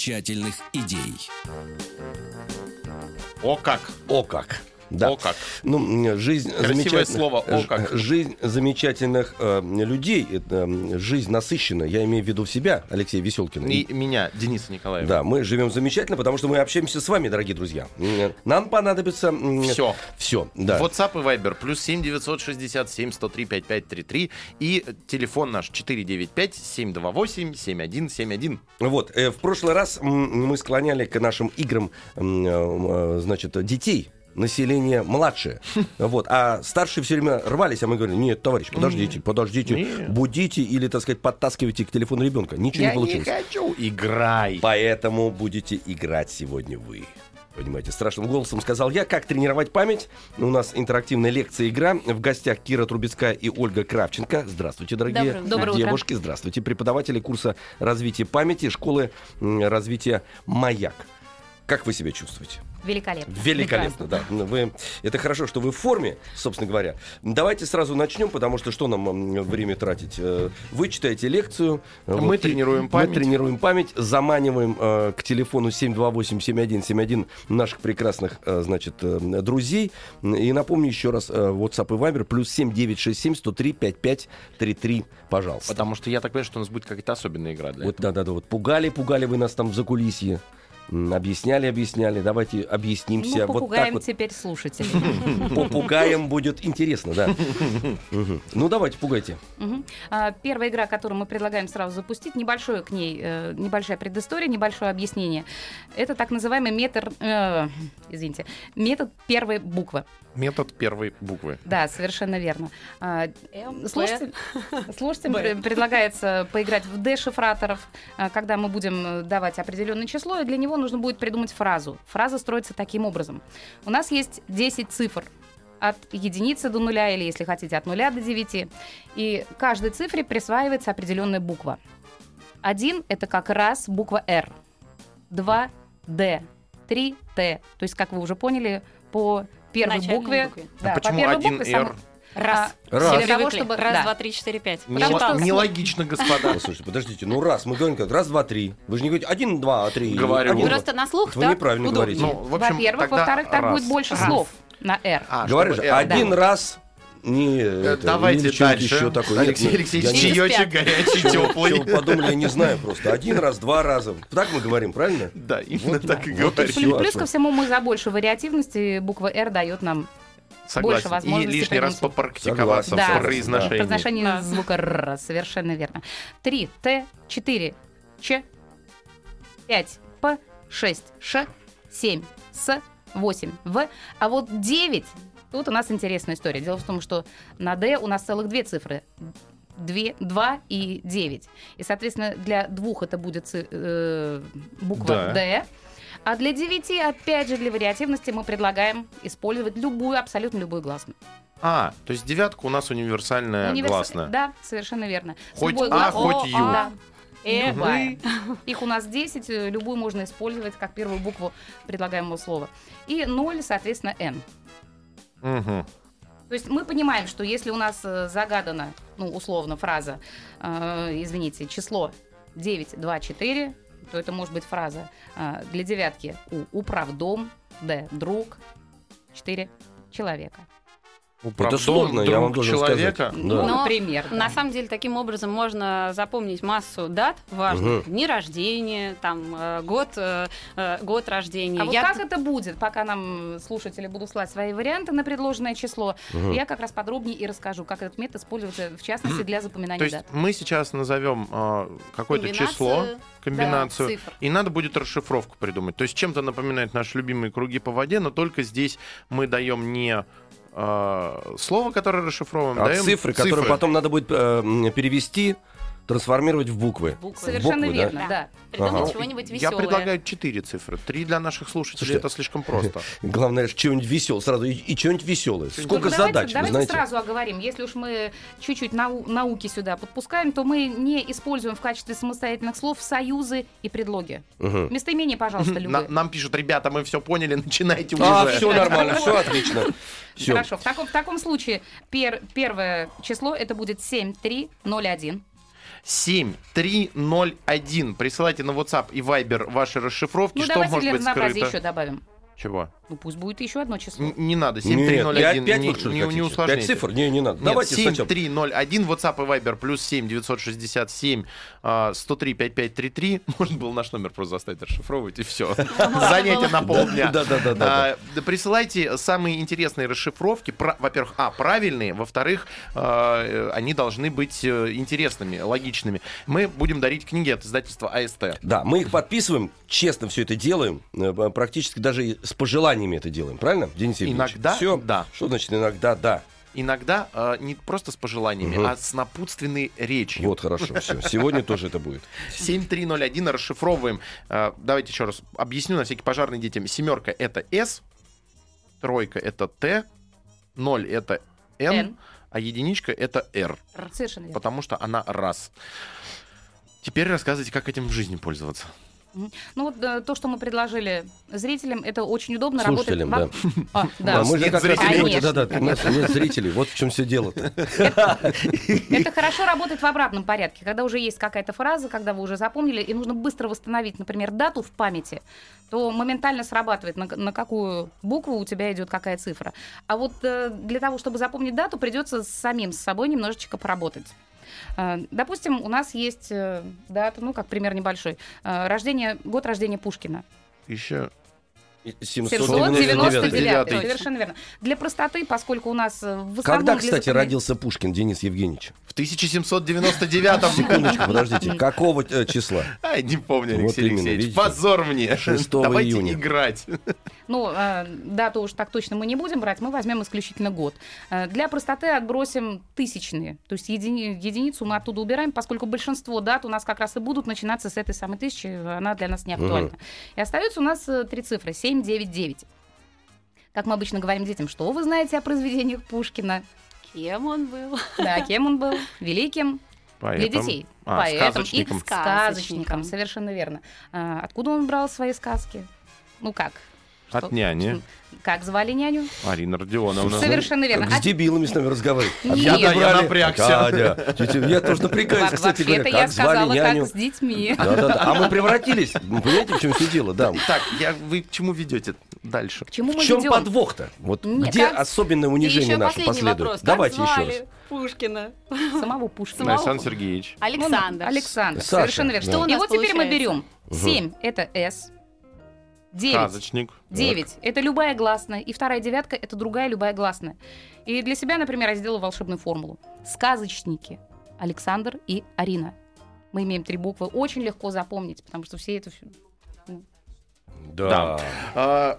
Замечательных идей. О как! О как! Да. О как! Ну, жизнь Красивое замечательных... слово, о как. Жизнь замечательных э, людей, это, м, жизнь насыщенная, я имею в виду себя, Алексей Веселкин. И меня, Дениса Николаева. Да, мы живем замечательно, потому что мы общаемся с вами, дорогие друзья. Нам понадобится... Всё. Все, да. WhatsApp и Viber плюс 7 967 103 5533 и телефон наш 495 728 7171. Вот, э, в прошлый раз мы склоняли к нашим играм, м, э, значит, детей население младшее. Вот. А старшие все время рвались, а мы говорили, нет, товарищ, подождите, подождите, Нет. будите или, так сказать, подтаскивайте к телефону ребенка. Ничего Я не получилось. хочу. Играй. Поэтому будете играть сегодня вы. Понимаете, страшным голосом сказал я, как тренировать память. У нас интерактивная лекция игра. В гостях Кира Трубецкая и Ольга Кравченко. Здравствуйте, дорогие Доброе- доброе утро. девушки. Здравствуйте, преподаватели курса развития памяти школы развития «Маяк». Как вы себя чувствуете? Великолепно. Великолепно, да. Вы, это хорошо, что вы в форме, собственно говоря. Давайте сразу начнем, потому что что нам время тратить? Э, Вы читаете лекцию. э, Мы и- тренируем память. Мы тренируем память, заманиваем э, к телефону 728-7171 наших прекрасных, э, значит, э, друзей. И напомню еще раз, э, WhatsApp и Viber плюс 7967-103-5533, пожалуйста. Потому что я так понимаю, что у нас будет какая-то особенная игра для Вот, да, да, да, вот пугали, пугали вы нас там в закулисье. Объясняли, объясняли. Давайте объяснимся. Ну, вот попугаем так вот. теперь слушателей. Попугаем будет интересно, да. Ну, давайте, пугайте. А, Первая игра, которую мы предлагаем сразу запустить, небольшое к ней, э, небольшая предыстория, небольшое объяснение. Это так называемый метр, э, извините, метод первой буквы. метод первой буквы. Да, совершенно верно. А, слушателям предлагается поиграть в дешифраторов, а, когда мы будем э, давать определенное число, и для него нужно будет придумать фразу. Фраза строится таким образом. У нас есть 10 цифр от единицы до нуля, или, если хотите, от нуля до 9. И каждой цифре присваивается определенная буква. Один — это как раз буква «Р». Два — «Д». Три — «Т». То есть, как вы уже поняли, по первой Начальной букве... букве. Да, а по почему первой один букве R? сама- Раз. Раз. Все Для того, чтобы- Раз, да. два, три, четыре, пять. Нело- что- Нелогично, господа. Ну, Слушайте, подождите, ну раз, мы говорим как раз, два, три. Вы же не говорите один, два, три. Говорю. Один, два. Просто на слух Вы неправильно удобнее. говорите. Ну, в общем, Во-первых, тогда во-вторых, так раз. будет больше Раз. слов на «Р». А, Говоришь, один да. раз не это, Давайте или что-нибудь дальше. еще такое. Нет, Алексей ну, Алексеевич, не- чаечек горячий, теплый. подумали, я не знаю просто. Один раз, два раза. Так мы говорим, правильно? Да, именно Вот, так и вот говорим. Плюс ко всему мы за большую вариативность, и буква «Р» дает нам больше Согласен. И возможностей лишний раз попрактиковаться Согласен, в да. произношении. произношение Да. звука «Р», совершенно верно. Три «Т», четыре «Ч», пять «П», шесть «Ш», семь «С», восемь «В», а вот девять Тут у нас интересная история. Дело в том, что на «Д» у нас целых две цифры. Две, 2 и 9. И, соответственно, для двух это будет ци- э, буква Да. «Д», а для 9, опять же, для вариативности мы предлагаем использовать любую, абсолютно любую гласную. А, то есть девятка у нас универсальная Универс- гласная. Да, совершенно верно. Хоть любой А, гла- хоть Ю. А. Да. Э. Их у нас 10, э, любую можно использовать как первую букву предлагаемого слова. И 0, соответственно, N. Мгм. То есть мы понимаем, что если у нас э, загадана, ну, условно, фраза, э, извините, число 9, 2, 4, то это может быть фраза э, для девятки У – управдом, Д – друг, 4 – человека. Управдом сложно, я вам человека. сказать. Ну, Да. Но например. да. На самом деле, таким образом можно запомнить массу дат важных. Дни рождения, там, э, год, э, э, год рождения. А вот Я как т- это будет, пока нам слушатели будут слать свои варианты на предложенное число, я как раз подробнее и расскажу, как этот метод используется, в частности, для запоминания То есть дат. мы сейчас назовем э, какое-то число, комбинацию, да, цифр. и надо будет расшифровку придумать. То есть чем-то напоминает наши любимые круги по воде, но только здесь мы даем не слово, которое расшифровываем, А даем цифры, которые потом надо будет э, перевести, трансформировать в буквы. буквы. Совершенно буквы, да? верно, да. Придумать Ага. чего-нибудь Я веселое. предлагаю четыре цифры. Три для наших слушателей Слушайте, это слишком просто. Главное, что-нибудь веселое сразу и, и что-нибудь веселое. Сколько Ну, давайте, задач, давайте знаете? сразу оговорим. Если уж мы чуть-чуть нау- науки сюда подпускаем, то мы не используем в качестве самостоятельных слов союзы и предлоги. Мгм. Местоимения, пожалуйста, любые. Нам пишут, ребята, мы все поняли, начинайте А, уже. все нормально, все отлично. Все. Хорошо, в таком, в таком случае пер- первое число это будет 7301. 7301. Присылайте на WhatsApp и Viber ваши расшифровки, Ну, что давайте может для быть скрыто. еще добавим. Чего? Ну, пусть будет еще одно число. Н- Не надо, Нет, 7301. пять, пять не, ли, не, не усложняйте. Пять цифр? Не, не надо. Нет, Давайте сначала. 7301, WhatsApp и Viber, плюс 7 967 а, 103 5533. Можно было наш номер просто заставить расшифровывать, и все. Занятие на полдня. Да, да, да, да, А, Присылайте самые интересные расшифровки. Во-первых, а, правильные. Во-вторых, а, э, они должны быть э, интересными, логичными. Мы будем дарить книги от издательства АСТ. Да, мы их подписываем, честно все это делаем, э, практически даже с пожеланиями это делаем, правильно, Денис Евгеньевич? Иногда Все? да. Что значит иногда да? Иногда э, не просто с пожеланиями, Мгм. а с напутственной речью. Вот, хорошо, все. Сегодня тоже это будет. 7301 расшифровываем. Э, давайте еще раз объясню на всякий пожарный детям. Семерка это S, тройка это Т, ноль это N, N. а единичка это R, Совершенно верно. потому что она раз. Теперь рассказывайте, как этим в жизни пользоваться. Ну вот э, то, что мы предложили зрителям, это очень удобно Слушателям, работает. А, да. Да, мы же нет как раз да, да, у нас нет зрителей, вот в чем все дело-то. Это хорошо работает в обратном порядке, когда уже есть какая-то фраза, когда вы уже запомнили, и нужно быстро восстановить, например, дату в памяти, то моментально срабатывает, на, на какую букву у тебя идет какая цифра. А вот э, для того, чтобы запомнить дату, придется самим с собой немножечко поработать. Э, Допустим, у нас есть э, дата, ну, как пример небольшой, э, рождение, год рождения Пушкина. Еще 799. 799. Совершенно верно. Для простоты, поскольку у нас э, в. Когда, кстати, запоминания- родился Пушкин Денис Евгеньевич? в 1799 Секундочку, подождите. Какого э, числа? Ай, не помню, Вот Алексей именно, Алексеевич. видите? Позор мне. 6 Давайте июня. играть. Ну, э, дату уж так точно мы не будем брать, мы возьмем исключительно год. Э, Для простоты отбросим тысячные, то есть едини- единицу мы оттуда убираем, поскольку большинство дат у нас как раз и будут начинаться с этой самой тысячи, она для нас не актуальна. И остаются у нас три цифры, 7, 9, 9. Как мы обычно говорим детям, что вы знаете о произведениях Пушкина? Кем он был? Да, кем он был? Великим для Поэтому- детей. А, Поэтом и сказочником. сказочником, Сказочником. совершенно верно. А, откуда он брал свои сказки? Ну как? От Что- няни. Как звали няню? Арина Родионовна. Совершенно верно. Как с А дебилами с нами разговаривать. Нет. Я- я брали? напрягся. Катя, Я тоже напрягаюсь, кстати говоря. Вообще-то я Как звали сказала, няню? как с детьми. А мы превратились. Понимаете, в чем все дело? Да. Так, я, вы к чему ведете дальше? К чему В мы чем ведем? подвох-то? Вот где особенное унижение наше последует? Давайте еще раз. Пушкина. Самого Пушкина. Александр Сергеевич. Александр. Ну, Александр. Саша, Совершенно верно. да. И вот теперь мы берем 7 это S, 9 Сказочник. 9 это любая гласная, и вторая девятка это другая любая гласная. И для себя, например, я сделала волшебную формулу. Сказочники Александр и Арина. Мы имеем три буквы. Очень легко запомнить, потому что все это... всё- Да. А,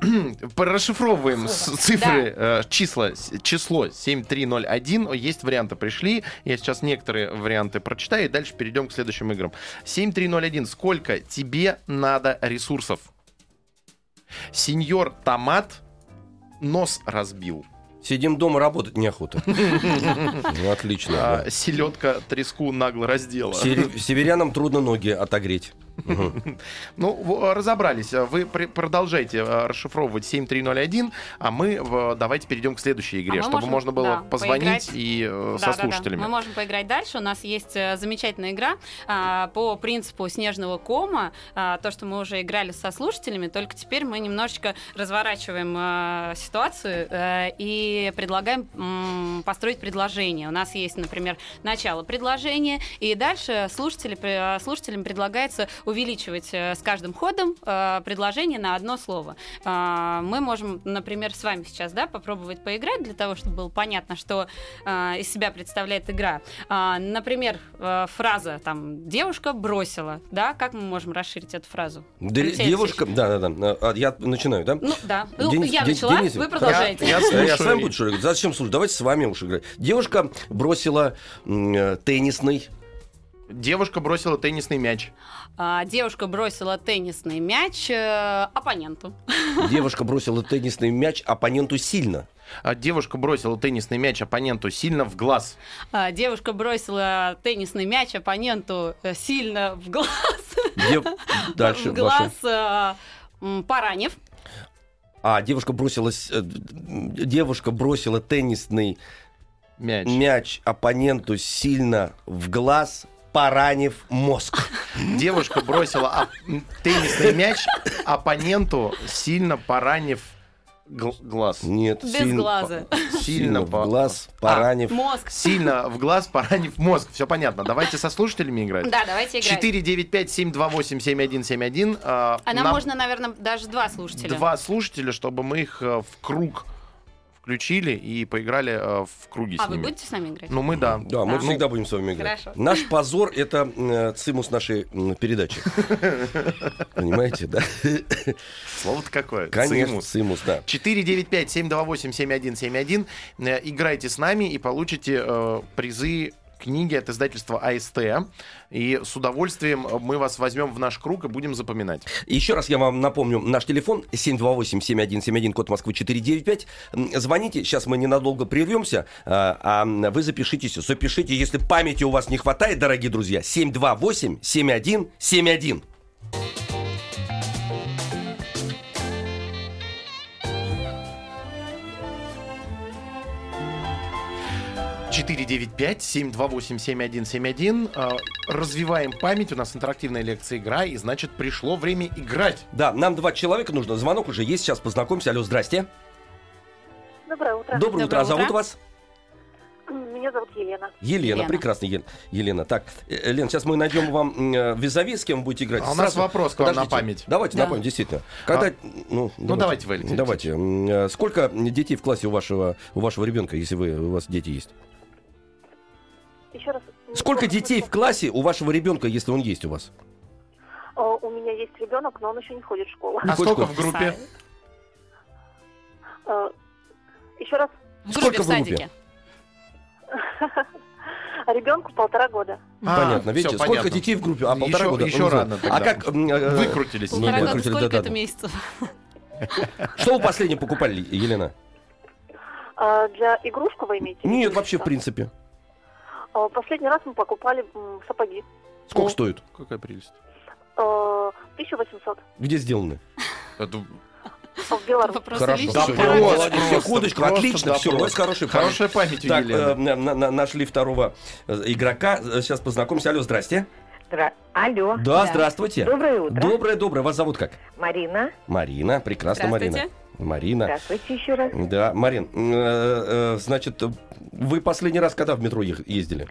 Расшифровываем цифры, э, числа, число 7301. Есть варианты пришли. Я сейчас некоторые варианты прочитаю и дальше перейдем к следующим играм. 7301. Сколько тебе надо ресурсов? Сеньор Томат нос разбил. Сидим дома, работать неохота. Ну, отлично. А, да. селедка треску нагло раздела. Северянам трудно ноги отогреть. Ну, разобрались. Вы продолжайте э, расшифровывать 7301, а мы давайте перейдем к следующей игре, А чтобы можно было позвонить и э, со слушателями. Мы можем поиграть дальше. У нас есть э, замечательная игра а, по принципу снежного кома. А, то, что мы уже играли со слушателями, только теперь мы немножечко разворачиваем ситуацию и предлагаем построить предложение. У нас есть, например, начало предложения, и дальше слушатели, слушателям предлагается увеличивать э, с каждым ходом э, предложение на одно слово. А, Мы можем, например, с вами сейчас да, попробовать поиграть для того, чтобы было понятно, что из себя представляет игра. Например, э, фраза там «девушка бросила». Да? Как мы можем расширить эту фразу? Да, Алексей девушка, да, да, да. А, Я начинаю, да? Ну да. Ну, Денис- я начала, Денис, вы продолжаете. Я- Я, я с вами буду что ли, говорить? Зачем слушать? Давайте с вами уж играть. Девушка бросила э, теннисный. Девушка бросила теннисный мяч. А, Девушка бросила теннисный мяч э, оппоненту. Девушка бросила теннисный мяч оппоненту сильно. А Девушка бросила теннисный мяч оппоненту сильно в глаз. А, Девушка бросила теннисный мяч оппоненту э, сильно в глаз. Дев- Дальше, в глаз, э, поранив. А, девушка бросила, э, девушка бросила теннисный Мяч. мяч оппоненту сильно в глаз, поранив мозг. Девушка бросила теннисный мяч оппоненту, сильно поранив гл- глаз. Нет, Без сильно, глаза. сильно Сильно в по- глаз, А, поранив. Мозг. Сильно в глаз, поранив мозг. Все понятно. Давайте со слушателями играть. Да, давайте играть. 495-728-7171. а, А нам нам можно, наверное, даже два слушателя. два слушателя, чтобы мы их э, в круг включили и поиграли э, в круги А с вы ними. будете с нами играть? Ну, мы да. Да, мы Да. всегда будем с вами играть. Хорошо. Наш позор — это э, цимус нашей м, передачи. Понимаете, да? Слово-то какое. Конечно, Цимус. цимус, да. 495-728-7171. Э, Играйте с нами и получите э, призы книги от издательства АСТ. И с удовольствием мы вас возьмем в наш круг и будем запоминать. Еще раз я вам напомню, наш телефон 728-7171, код Москвы 495. М, Звоните, сейчас мы ненадолго прервемся, а а вы запишитесь, запишите, если памяти у вас не хватает, дорогие друзья, 728-7171. 495-728-7171. Э, Развиваем память. У нас интерактивная лекция игра. И значит, пришло время играть. Да, нам два человека нужно. Звонок уже есть, сейчас познакомимся. Алло, здрасте. Доброе утро. Доброе утро. А Доброе зовут утро. вас? Меня зовут Елена. Елена, Елена. прекрасно, Ел- Елена. Так, э, Лен, сейчас мы найдем вам э, визави, с кем вы будете играть. А у нас вопрос к вам на память. Давайте Да. на память, действительно. Когда, ну, давайте вы, Алексей Давайте. М, э, Сколько детей в классе у вашего, у вашего ребенка, если вы, у вас дети есть? Еще раз. Сколько детей в классе у вашего ребенка, если он есть у вас? О, У меня есть ребенок, но он еще не ходит в школу. А Сколько? сколько в группе? Э, Еще раз. В Сколько в группе? Ребенку полтора года. А, Понятно, видите, всё, сколько понятно. детей в группе? А полтора Еще- года? еще Ну, рано А тогда. как... м, э, Выкрутились. Не, Полтора года, выкрутили, сколько да-да-да. это месяцев? Что вы последнее покупали, Елена? А Для игрушку вы имеете? в виду Нет, вообще в что? принципе. А, Последний раз мы покупали сапоги. Сколько О. стоит? Какая прелесть. Э, 1800. Где сделаны? Это В Беларуси. Хорошо, просто, секундочку, отлично, все, у вас хорошая память. Хорошая память Так, э, на- на- нашли второго э, игрока. Сейчас познакомимся. Алло, здрасте. Здра- Алло. Да, здравствуйте. Доброе утро. Доброе, доброе. Вас зовут как? Марина. Марина. Прекрасно, Марина. Марина. Здравствуйте еще раз. Да, Марин, э, э, значит, вы последний раз когда в метро ездили?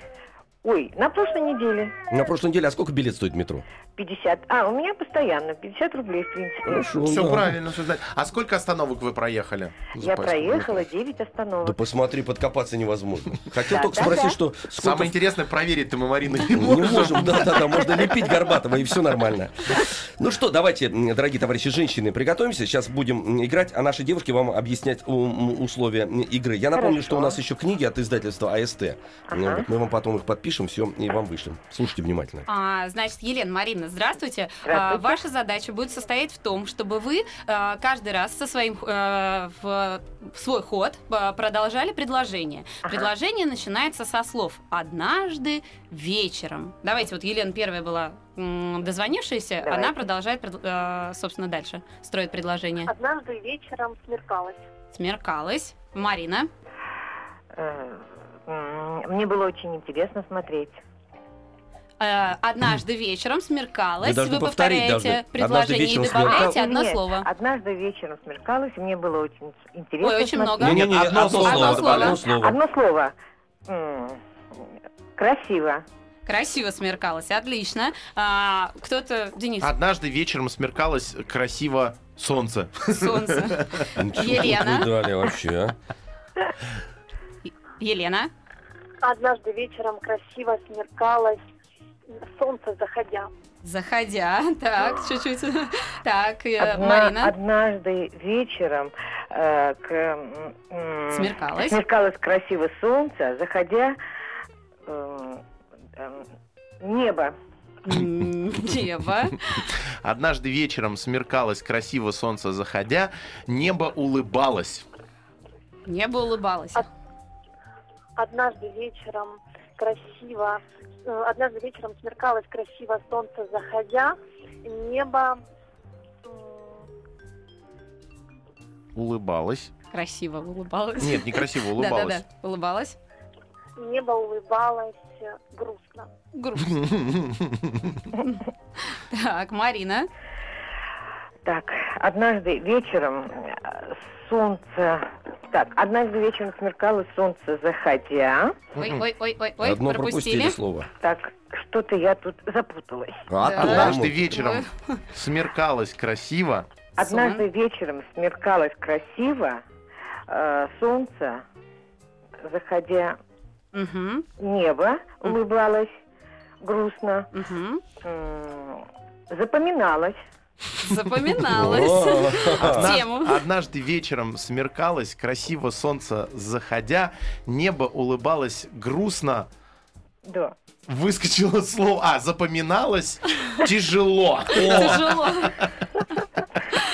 Ой, на прошлой неделе. На прошлой неделе, а сколько билет стоит в метро? 50. А, у меня постоянно. 50 рублей, в принципе. Хорошо, Все да. правильно, все. А сколько остановок вы проехали? Я проехала метро? 9 Да остановок. посмотри, подкопаться невозможно. Хотел Да, только да, спросить, да. что сколько... Самое интересное, проверить-то мы, Марина, не Не можем. можем, да-да-да, можно лепить Горбатова, и все нормально. Ну что, давайте, дорогие товарищи женщины, приготовимся. Сейчас будем играть, а наши девушки вам объяснять условия игры. Я напомню, Хорошо. что у нас еще книги от издательства АСТ. Ага. Мы вам потом их подпишем. Запишем, все и вам вышлем. Слушайте внимательно. А, значит, Елена, Марина, здравствуйте. Здравствуйте. А, ваша задача будет состоять в том, чтобы вы а, каждый раз со своим э, в, в свой ход а, продолжали предложение. Ага. Предложение начинается со слов «однажды вечером». Давайте, вот Елена первая была дозвонившаяся, Давайте. она продолжает, э, собственно, дальше строит предложение. Однажды вечером смеркалось. Смеркалась. Марина. Мне было очень интересно смотреть. Э, однажды вечером смеркалась. Вы должны повторить повторяете предложение Однажды и вечером добавляете смеркалось. одно Нет, слово. Однажды вечером смеркалось, и мне было очень интересно Ой, очень много. смотреть. Не-не-не, одно слово. Одно слово. Одно слово. Одно слово. Красиво. Красиво смеркалось, отлично. А, кто-то, Денис, Однажды вечером смеркалось красиво солнце. солнце. Ничего Елена. вы дали вообще, а? Елена, Однажды вечером красиво смеркалось. Солнце заходя. заходя, так, чуть-чуть. Так, э, Одна- Марина, Однажды вечером э, к, м, Смеркалось. смеркалось красиво солнце, заходя э, э, небо. Небо, Однажды вечером смеркалось красиво солнце заходя, небо улыбалось. небо улыбалось. Однажды вечером красиво. э, Однажды вечером смеркалось красиво солнце заходя. Небо. Улыбалось. Красиво улыбалось. Нет, некрасиво улыбалось. Да-да-да, улыбалась. Небо улыбалось э, грустно. Грустно. Так, Марина, Так, однажды вечером э, солнце... Так, однажды вечером смеркалось солнце заходя. ой, ой, ой, ой, ой, Одно пропустили. пропустили слово. Так, что-то я тут запуталась. А Да. Однажды вечером смеркалось красиво. Однажды вечером смеркалось красиво, э, солнце, заходя Мгм, небо, улыбалось грустно, мгм. м, запоминалось. Запоминалось. Тему. Однажды вечером смеркалось, красиво солнце заходя, небо улыбалось грустно, Да. выскочило слово, а, запоминалось тяжело. Тяжело.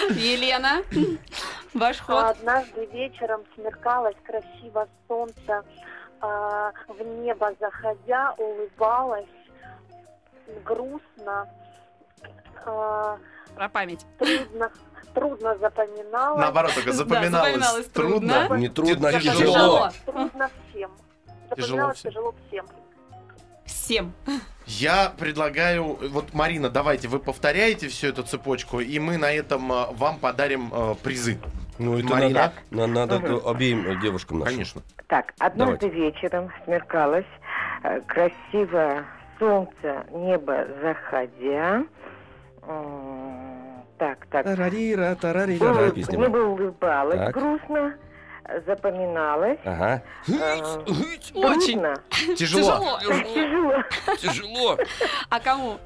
Елена, ваш А ход. Однажды вечером смеркалось красиво солнце. а, В небо заходя улыбалось грустно. А, Про память. Трудно, трудно запоминалось. Наоборот, только Да, запоминалось запоминалось трудно. трудно. Не трудно, а Тяжело. тяжело. Трудно всем. Тяжело Запоминалось всем. тяжело всем. Всем. Я предлагаю, вот, Марина, давайте вы повторяете всю эту цепочку, и мы на этом э, вам подарим э, призы. Ну, это Марина? надо, на- надо Мгм. обеим э, девушкам нашим. Конечно. Так, однажды вечером смеркалось, э, красиво солнце, небо заходя. Так, так. Тарарира, тарарира. Какая песня была? Небо улыбалось Так. грустно, запоминалось. Ага. э, Очень. Трудно, Тяжело. тяжело. Тяжело. А кому?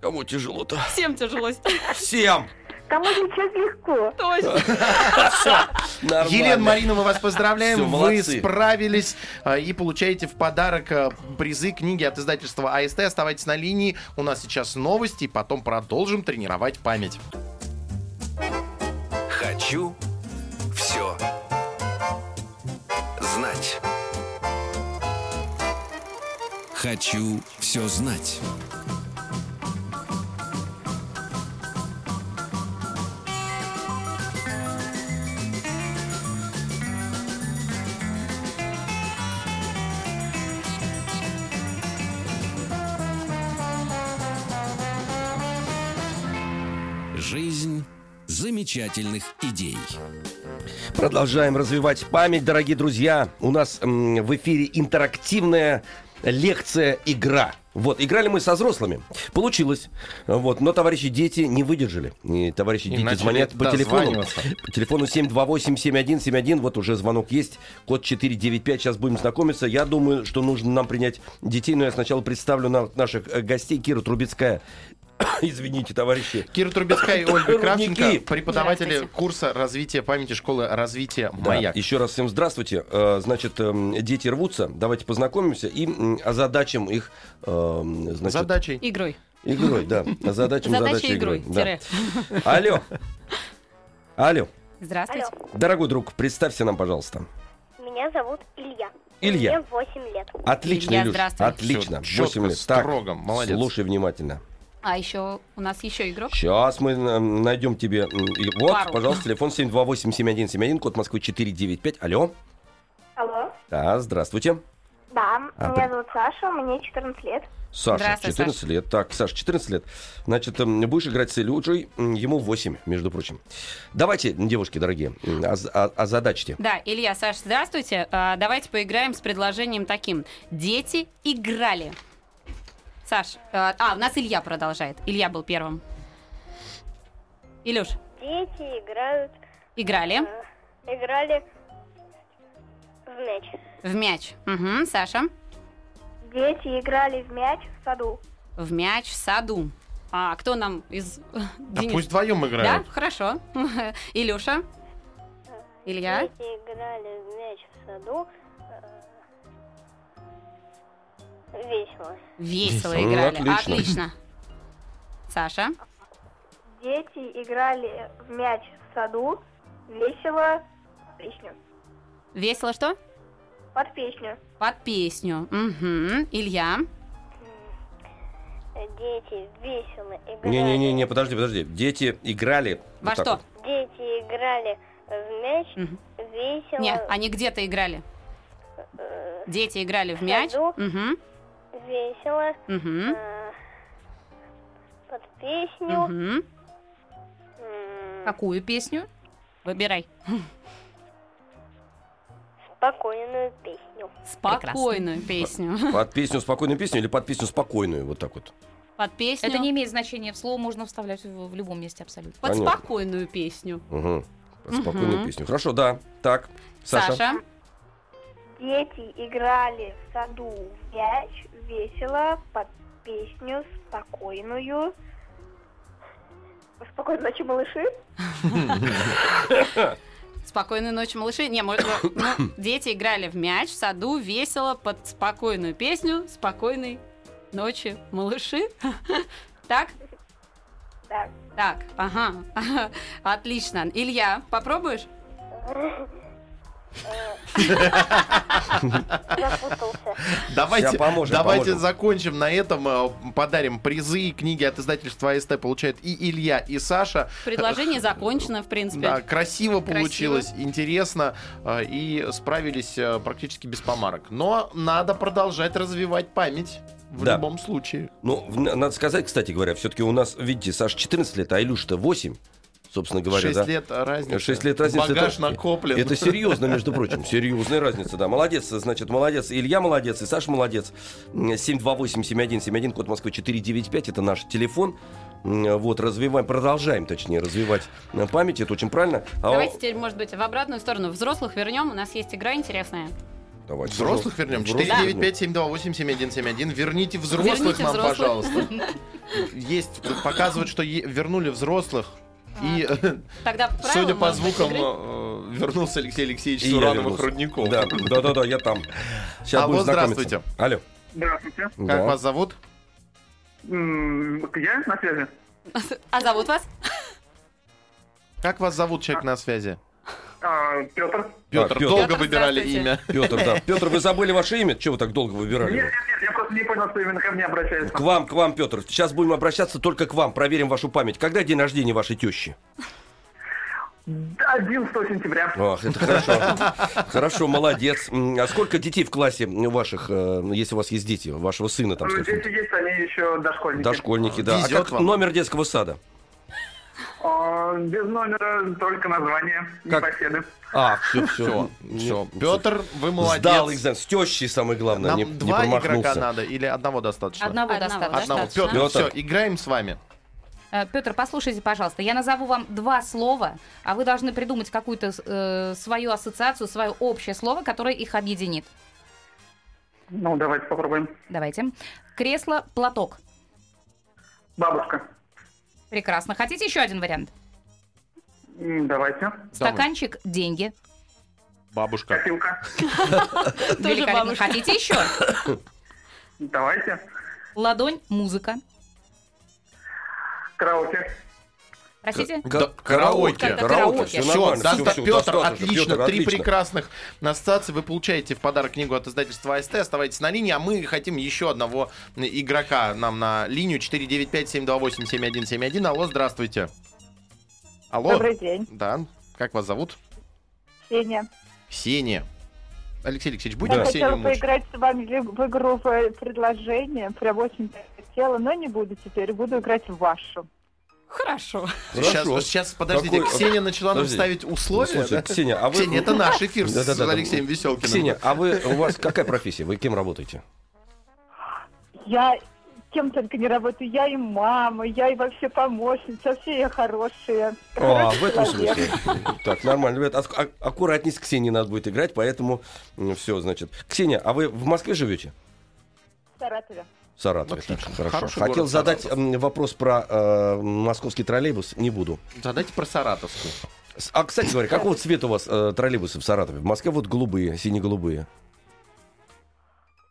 Кому тяжело-то? Всем тяжело. Всем. Кому сейчас легко. Точно. Нормально. Елена Марина, мы вас поздравляем. Вы справились э, и получаете в подарок э, призы книги от издательства АСТ. Оставайтесь на линии. У нас сейчас новости, потом продолжим тренировать память. Хочу все знать. Хочу все знать. Замечательных идей. Продолжаем развивать память, дорогие друзья. У нас м, в эфире интерактивная лекция-игра. Вот, играли мы со взрослыми. Получилось. Вот, но товарищи дети не выдержали. И товарищи И дети начали звонят по телефону. По телефону 728-7171. Вот уже звонок есть. Код 495. Сейчас будем знакомиться. Я думаю, что нужно нам принять детей. Но я сначала представлю на- наших э, гостей. Кира Трубецкая Извините, товарищи. Кира Трубецкая и Ольга. Кравченко, преподаватели курса развития памяти школы развития Да, «Маяк». еще раз всем здравствуйте. Э, Значит, эм, дети рвутся. Давайте познакомимся и озадачим их эм, значит, Задачей. Игрой. игрой. Да, озадачим Задача задачей игрой. Да. Алло. Алло. Здравствуйте. Дорогой друг, представься нам, пожалуйста. Меня зовут Илья. Илья. Мне 8 лет. Отлично, Илья, Илюш, здравствуй. Отлично. Всё, 8 чётко, лет. Так, строго, молодец. Слушай внимательно. А еще у нас еще игрок. Сейчас мы м, найдем тебе. Вот, Пару. пожалуйста, телефон 728-7171, код Москвы 495. Алло. Алло. Да, здравствуйте. Да, А, меня зовут Саша, мне 14 лет. Саша, Здравствуй, 14 лет. Так, Саша, 14 лет. Значит, м, будешь играть с Илюджей, ему 8, между прочим. Давайте, девушки дорогие, м, оз- о- озадачьте. Да, Илья, Саш, здравствуйте. А, давайте поиграем с предложением таким. Дети играли. Саш, а, а, у нас Илья продолжает. Илья был первым. Илюш, Дети играют, играли э, играли в мяч. в мяч. Мгм, Саша, Дети играли в мяч в саду. в мяч в саду. А кто нам из... Да Денис? пусть вдвоем Да, играют. хорошо. Илюша, Илья, Дети играли в мяч в саду. Весело. весело играли. отлично. Отлично. Саша, Дети играли в мяч в саду. Весело. Песню. весело что? Под песню. Под песню. Мгм. Илья, Дети весело играли. Не-не-не, подожди, подожди. Дети играли... во вот что? вот. Дети играли в мяч. Мгм. Весело. Не, они где-то играли. э, Дети играли в мяч. саду. Весело. мгм, э, Под песню. мгм. м, Какую песню? Выбирай. Спокойную песню. Спокойную песню. Под песню спокойную песню или под песню спокойную, вот так вот. Под песню. Это не имеет значения. В слово можно вставлять в, в любом месте абсолютно. Под Понятно. спокойную песню. Угу. Под спокойную Мгм. песню. Хорошо, да. Так, Саша. Саша. Дети играли в саду в мяч. Весело. Под песню спокойную. Спокойной ночи, малыши. Спокойной ночи, малыши. Не, может, ну, дети играли в мяч в саду весело под спокойную песню. Спокойной ночи, малыши. Так? Так. Так, ага. Отлично. Илья, попробуешь? Запутался. Давайте, давайте поможем. закончим на этом. э, Подарим призы и книги от издательства АСТ получают и Илья, и Саша. Предложение закончено, в принципе. Да, красиво Красиво. получилось, интересно э, и справились э, практически без помарок. Но надо продолжать развивать память в Да. любом случае. Ну, надо сказать, кстати говоря, все-таки у нас, видите, Саша 14 лет, а Илюша-то 8, собственно говоря, 6 да. лет разница. 6 лет разницы. Багаж это, накоплен. Это серьезно, между прочим. Серьезная разница, да. Молодец, значит, молодец. Илья молодец, и Саша молодец. 728-7171, код Москвы 495, это наш телефон. Вот, развиваем, продолжаем, точнее, развивать э, память, это очень правильно. А Давайте теперь, может быть, в обратную сторону. Взрослых вернем. У нас есть игра интересная. Давайте, Взрослых вернем. Взрослых 495-728-7171. Верните взрослых Верните нам, взрослых. пожалуйста. Есть, показывают, что е- вернули взрослых. И, Тогда по судя правилам, по звукам, игры? э, вернулся Алексей Алексеевич Сурановых вернулся. Рудников. Да, да, да, да, я там. Сейчас Алло, будем знакомиться. здравствуйте. Алло. Здравствуйте. Как Да. вас зовут? Я на связи. А зовут вас? Как вас зовут, человек на связи? А, Петр. Петр, Пётр. долго выбирали имя. Петр, да. Петр, вы забыли ваше имя? Чего вы так долго выбирали? Нет, нет, нет, я понял, что именно ко мне обращается. К вам, к вам, Петр. Сейчас будем обращаться только к вам. Проверим вашу память. Когда день рождения вашей тещи? 11 сентября. Ах, это хорошо. Хорошо, молодец. А сколько детей в классе ваших, э, если у вас есть дети, вашего сына там? Ну? Дети есть, они еще дошкольники. Дошкольники, да. А как вам. номер детского сада? А, без номера, только название, Как? непоседы. А, все, Все, все. Петр, вы молодец. Сдал экзамен. С тещей самое главное, Нам не, не два игрока промахнулся. надо или одного достаточно? Одного, Одного, достаточно. Одного. Петр, Пётр. все, играем с вами. Петр, послушайте, пожалуйста, я назову вам два слова, а вы должны придумать какую-то э, свою ассоциацию, свое общее слово, которое их объединит. Ну, давайте попробуем. Давайте. Кресло, платок. Бабушка. Прекрасно. Хотите еще один вариант? Давайте. Стаканчик – деньги. Бабушка. Копилка. Великолепно. бабушка. Хотите еще? Давайте. Ладонь – музыка. Караоке. Простите? Да, караоке. Караоке. Все, да, да, всё, Петр, отлично. Три прекрасных ассоциации вы получаете в подарок книгу от издательства АСТ. Оставайтесь на линии, а мы хотим еще одного игрока нам на линию 495-728-7171. Алло, здравствуйте. Алло. Добрый день, Да, как вас зовут? Ксения. Ксения. Алексей Алексеевич, будете Я Ксению хотела мучить? поиграть с вами в в игру в предложение. Прям очень хотела, но не буду теперь. Буду играть в вашу. Хорошо. Сейчас, Хорошо. сейчас, подождите, Какой- Ксения начала нам Подожди. ставить условия. Слушайте, да? Ксения, а вы... Ксения, это наш эфир с Да-да-да. Алексеем Веселкиным. Ксения, а вы, у вас какая профессия? Вы кем работаете? Я кем только не работаю. Я и мама, я и вообще помощница. Все я хорошие. А, в этом смысле. Так, нормально. Ребят, ак- ак- аккуратней с Ксенией надо будет играть, поэтому все, значит. Ксения, а вы в Москве живете? В Саратове. В Саратове. Отлично. Так, хорошо. Хороший Хотел город задать Саратов. вопрос про э, московский троллейбус, не буду. Задайте про Саратовскую. А, кстати говоря, какого цвета у вас э, троллейбусы в Саратове? В Москве вот голубые, сине-голубые.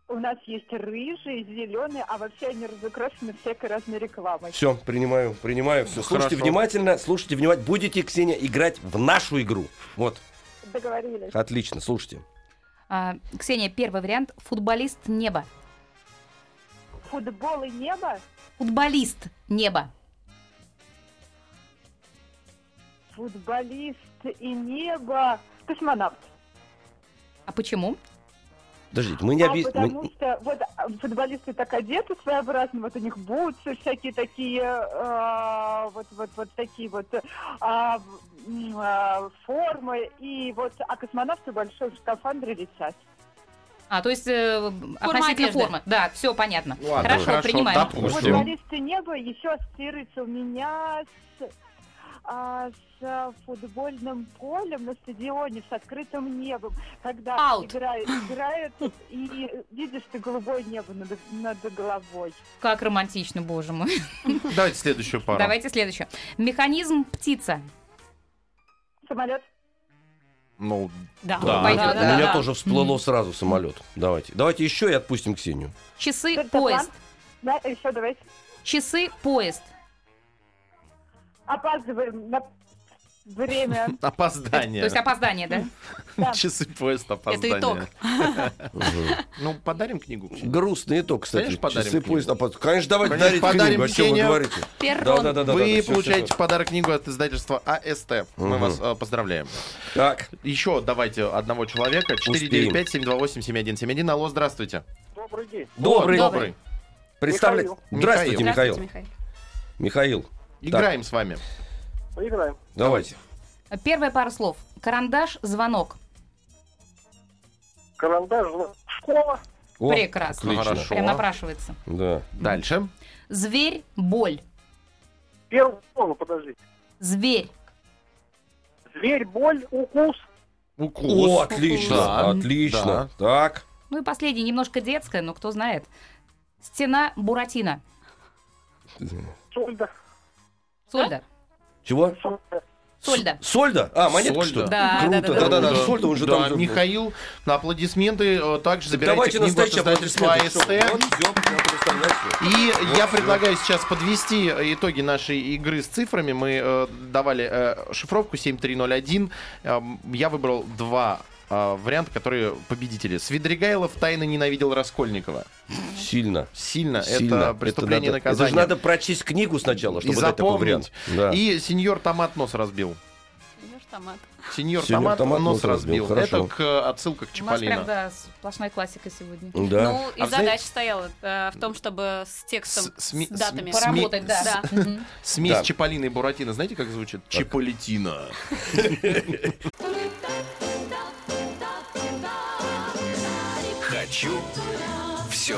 У нас есть рыжие, зеленые, а вообще они разукрашены всякой разной рекламой. Все, принимаю, принимаю. Все. Слушайте Хорошо. внимательно, слушайте внимательно. Будете, Ксения, играть в нашу игру. Вот, Договорились. отлично, слушайте. А, Ксения, первый вариант – футболист неба. Футбол и небо? Футболист неба. Футболист и небо. Космонавт. А почему? Подождите, мы не А объясним. потому что вот а, футболисты так одеты своеобразно, вот у них бутсы всякие такие, э, вот, вот, вот такие вот а, м, а, формы, и вот, а космонавты в большом скафандре летят. А, то есть э, относительно одежды. формы. Да, все понятно. Ладно, хорошо, хорошо, принимаем. допустим. Футболисты неба еще ассоциируется у меня с, а, с футбольным полем на стадионе с открытым небом, когда Аут. играет, играет и видишь ты голубое небо над, над головой. Как романтично, боже мой. Давайте следующую пару. Давайте следующее. Механизм птица. Самолет. Ну, Да. Да. Пойдет, У да, меня да. тоже всплыло сразу самолет. Давайте. Давайте еще и отпустим Ксению. Часы, Дельтаплан. поезд. Да, еще давайте. Часы, поезд. Опаздываем на время. То опоздание. есть опоздание, да? Часы поезд опоздание. итог. Ну, подарим книгу. Грустный итог, кстати. Конечно, подарим Часы поезд. под- Конечно, давайте дарить подарим книгу. О чем вы говорите? Вы получаете подарок книгу от издательства АСТ. Мы вас э, поздравляем. Так, Еще давайте одного человека. 495-728-7171. Алло, здравствуйте. Добрый день. добрый. Добрый. Представля- Михаил. Здравствуйте, Михаил. Здравствуйте, Михаил. Михаил, Играем с вами. Поиграем. давайте. Первая пара слов. Карандаш, звонок. Карандаш, школа. О, Прекрасно. отлично. Хорошо. Прям напрашивается. Да. Дальше. Зверь, боль. Первый, ну, подождите. Зверь. Зверь, боль, укус. Укус. О, отлично, Да. отлично. Так, Ну и последний, немножко детское, но кто знает. Стена, Буратино. Сольда. Сольда. Чего? Сольда. Сольда? А, монетка, Сольда. что ли? Да, Круто, да, да, да. да-да-да. Сольда, он же Да, там... Михаил, аплодисменты. э, Также забирайте Давайте книгу от издательства. АСТ. И Вот, я предлагаю сейчас подвести э, итоги нашей игры с цифрами. Мы э, давали э, шифровку 7301. Эм, я выбрал два э, варианта, которые победители. Свидригайлов тайно ненавидел Раскольникова. Сильно. Сильно. Сильно. Это преступление и надо, наказание. Это же надо прочесть книгу сначала, И чтобы дать такой запомнить. вариант. Да. И сеньор Томат нос разбил. Сеньор Томат. Сеньор, Сеньор Томат, Томат нос разбил. разбил. Это к, отсылка к У нас прям, Чаполино. да, сплошная классика сегодня. Да. Ну, и А задача знаете- стояла э, в том, чтобы с текстом, С- сми- с датами. сми- Поработать, да. Да. Смесь Да. Чаполина и Буратино, знаете, как звучит? Чаполитина. Хочу все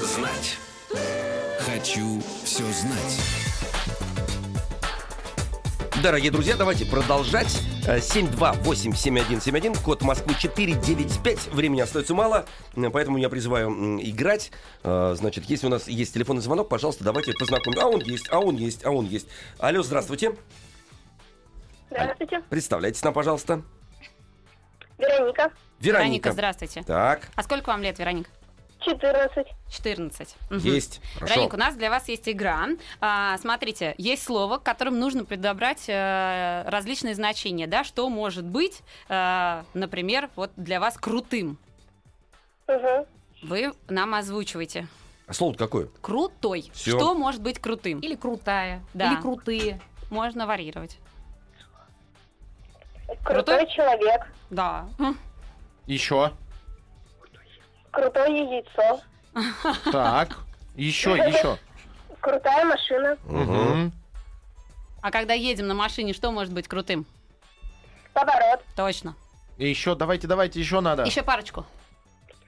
знать. Хочу все знать. Дорогие друзья, давайте продолжать. Э, 728-7171, код Москвы 495. Времени остается мало, э, поэтому я призываю играть. Э, Значит, если у нас есть телефонный звонок, пожалуйста, давайте познакомим. А он есть, а он есть, а он есть. Алло, здравствуйте. Здравствуйте. Представляйтесь нам, пожалуйста. Вероника. Вероника. Вероника, здравствуйте. Так, А сколько вам лет, Вероника? 14. 14. Мгм. есть. Хорошо. Вероника, у нас для вас есть игра. А, смотрите, есть слово, к которым нужно подобрать э, различные значения, да, что может быть, э, например, вот для вас крутым. Угу. Вы нам озвучиваете. А слово какое? Крутой. Всё. Что может быть крутым? Или крутая, Да. или крутые. Можно варьировать. Крутой Крутой? человек. Да. Еще. Крутое яйцо. Так. Еще, еще. Крутая машина. Мгм. А когда едем на машине, что может быть крутым? Поворот. Точно. И еще, давайте, давайте, еще надо. Еще парочку.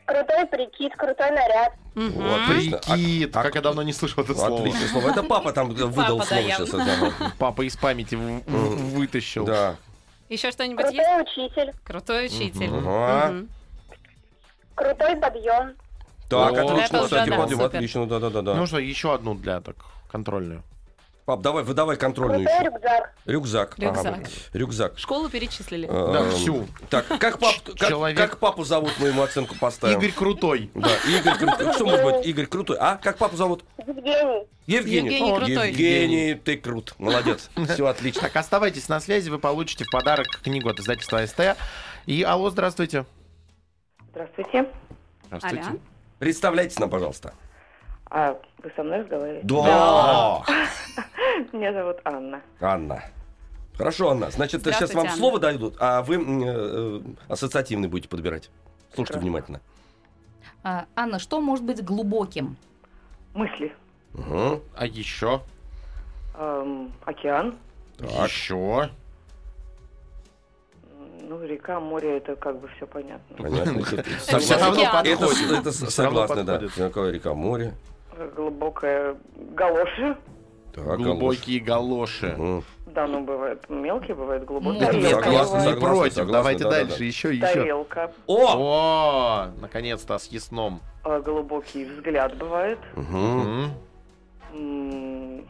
Крутой прикид, крутой наряд. Мгм. Вот. Прикид. А- Как я давно не слышал это слово. Отличное слово. Это папа там выдал Папа, да, слово явно. сейчас. Папа из памяти вытащил. Да. Еще что-нибудь есть? Крутой учитель. Крутой учитель. Мгм. Крутой подъем. Так, О, отлично, кстати, да, подъем, отлично, да-да-да. Ну что, еще одну для так контрольную. Пап, давай, выдавай контрольную Крутой еще. рюкзак. Рюкзак. Рюкзак. Ага, Рюкзак. Школу перечислили. Да, Эм, всю. Так, как, пап, как, как папу зовут, мы ему оценку поставим. Игорь Крутой. Да, Игорь Крутой. Что может быть? Игорь Крутой. А, как папу зовут? Евгений. Евгений. Евгений О, Крутой. Евгений, ты крут. Молодец. Все отлично. Так, оставайтесь на связи, вы получите в подарок книгу от издательства СТ. И алло, здравствуйте. Здравствуйте. Здравствуйте. Представляйтесь нам, пожалуйста. А вы со мной разговариваете? Да. Меня зовут Анна. Анна. Хорошо, Анна. Значит, сейчас вам Анна. слово дойдут, а вы э, э, ассоциативный будете подбирать. Слушайте Хорошо. внимательно. А, Анна, что может быть глубоким? Мысли. Угу. А еще? Эм, океан. Так. Еще? Ну, река, море, это как бы все понятно. Понятно. Согласен. равно. Это, подходит. это согласны, да. подходит. Какая река, море. Глубокая галоши. Так, Глубокие галоши. галоши. Мгм. Да, ну, бывает мелкие, бывает глубокие. Тарелка Согласен, бывает. Не против. согласен, Давайте да, да, дальше. да. Еще, еще. Тарелка. О! О, наконец-то с ясном. А, глубокий взгляд бывает. Мгм. М. М,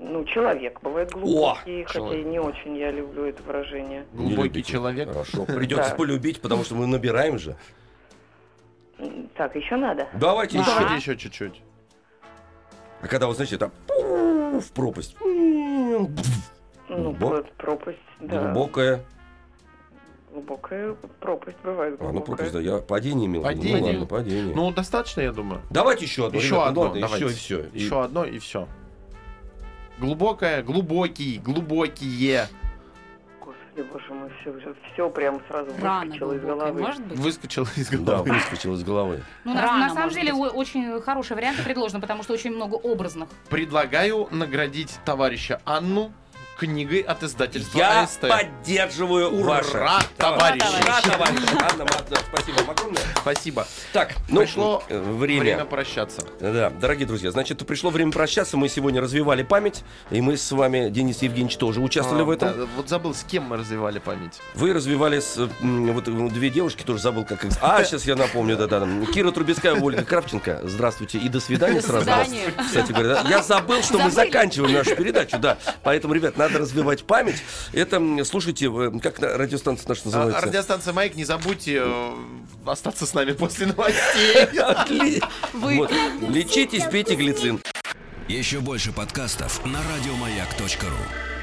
Ну, человек бывает глубокий, хотя человек. и не очень я люблю это выражение. Глубокий человек. Хорошо. Придется Да. полюбить, потому что мы набираем же. Так, еще надо? Давайте еще. давайте еще чуть-чуть. А когда вы знаете, там пу, в пропасть. Ну, Глубок- вот пропасть, да. Глубокая. Глубокая пропасть бывает А, ну глубокая. пропасть, да. Я падение имел. Падение. Ну, ладно, падение. Ну, достаточно, я думаю. Давайте еще одно. Еще ребята, ну одно, ладно, давайте. Еще и все. Еще одно и все. Глубокое, глубокий, глубокие. Господи, боже мой, все, все прямо сразу Рано выскочило из глубокая, головы. может быть? Выскочил из Да, головы. выскочил из головы. Ну, на, Рано, на самом деле, быть. очень хороший вариант предложен, потому что очень много образных. Предлагаю наградить товарища Анну книгой от издательства Я АСТ. поддерживаю Ура, ваше. товарищи! Ура, товарищи! Анна, Мат- да, спасибо вам огромное. Спасибо. Так, ну, Пришло э, Время время. прощаться. Да, дорогие друзья, значит, пришло время прощаться. Мы сегодня развивали память, и мы с вами, Денис Евгеньевич, тоже участвовали А, в этом. да, вот забыл, с кем мы развивали память. Вы развивали с вот м, две девушки, тоже забыл, как их. А, сейчас я напомню, да, да, да. Кира Трубецкая, Ольга Кравченко. Здравствуйте и до свидания До сразу. свидания. Кстати говоря, да. я забыл, что мы заканчиваем нашу передачу, да. Поэтому, ребят, надо развивать память. Это, слушайте, как радиостанция наша А, называется? радиостанция Майк, не забудьте э, остаться с нами после новостей. Вот. Лечитесь, пейте глицин. Еще больше подкастов на радиомаяк.ру.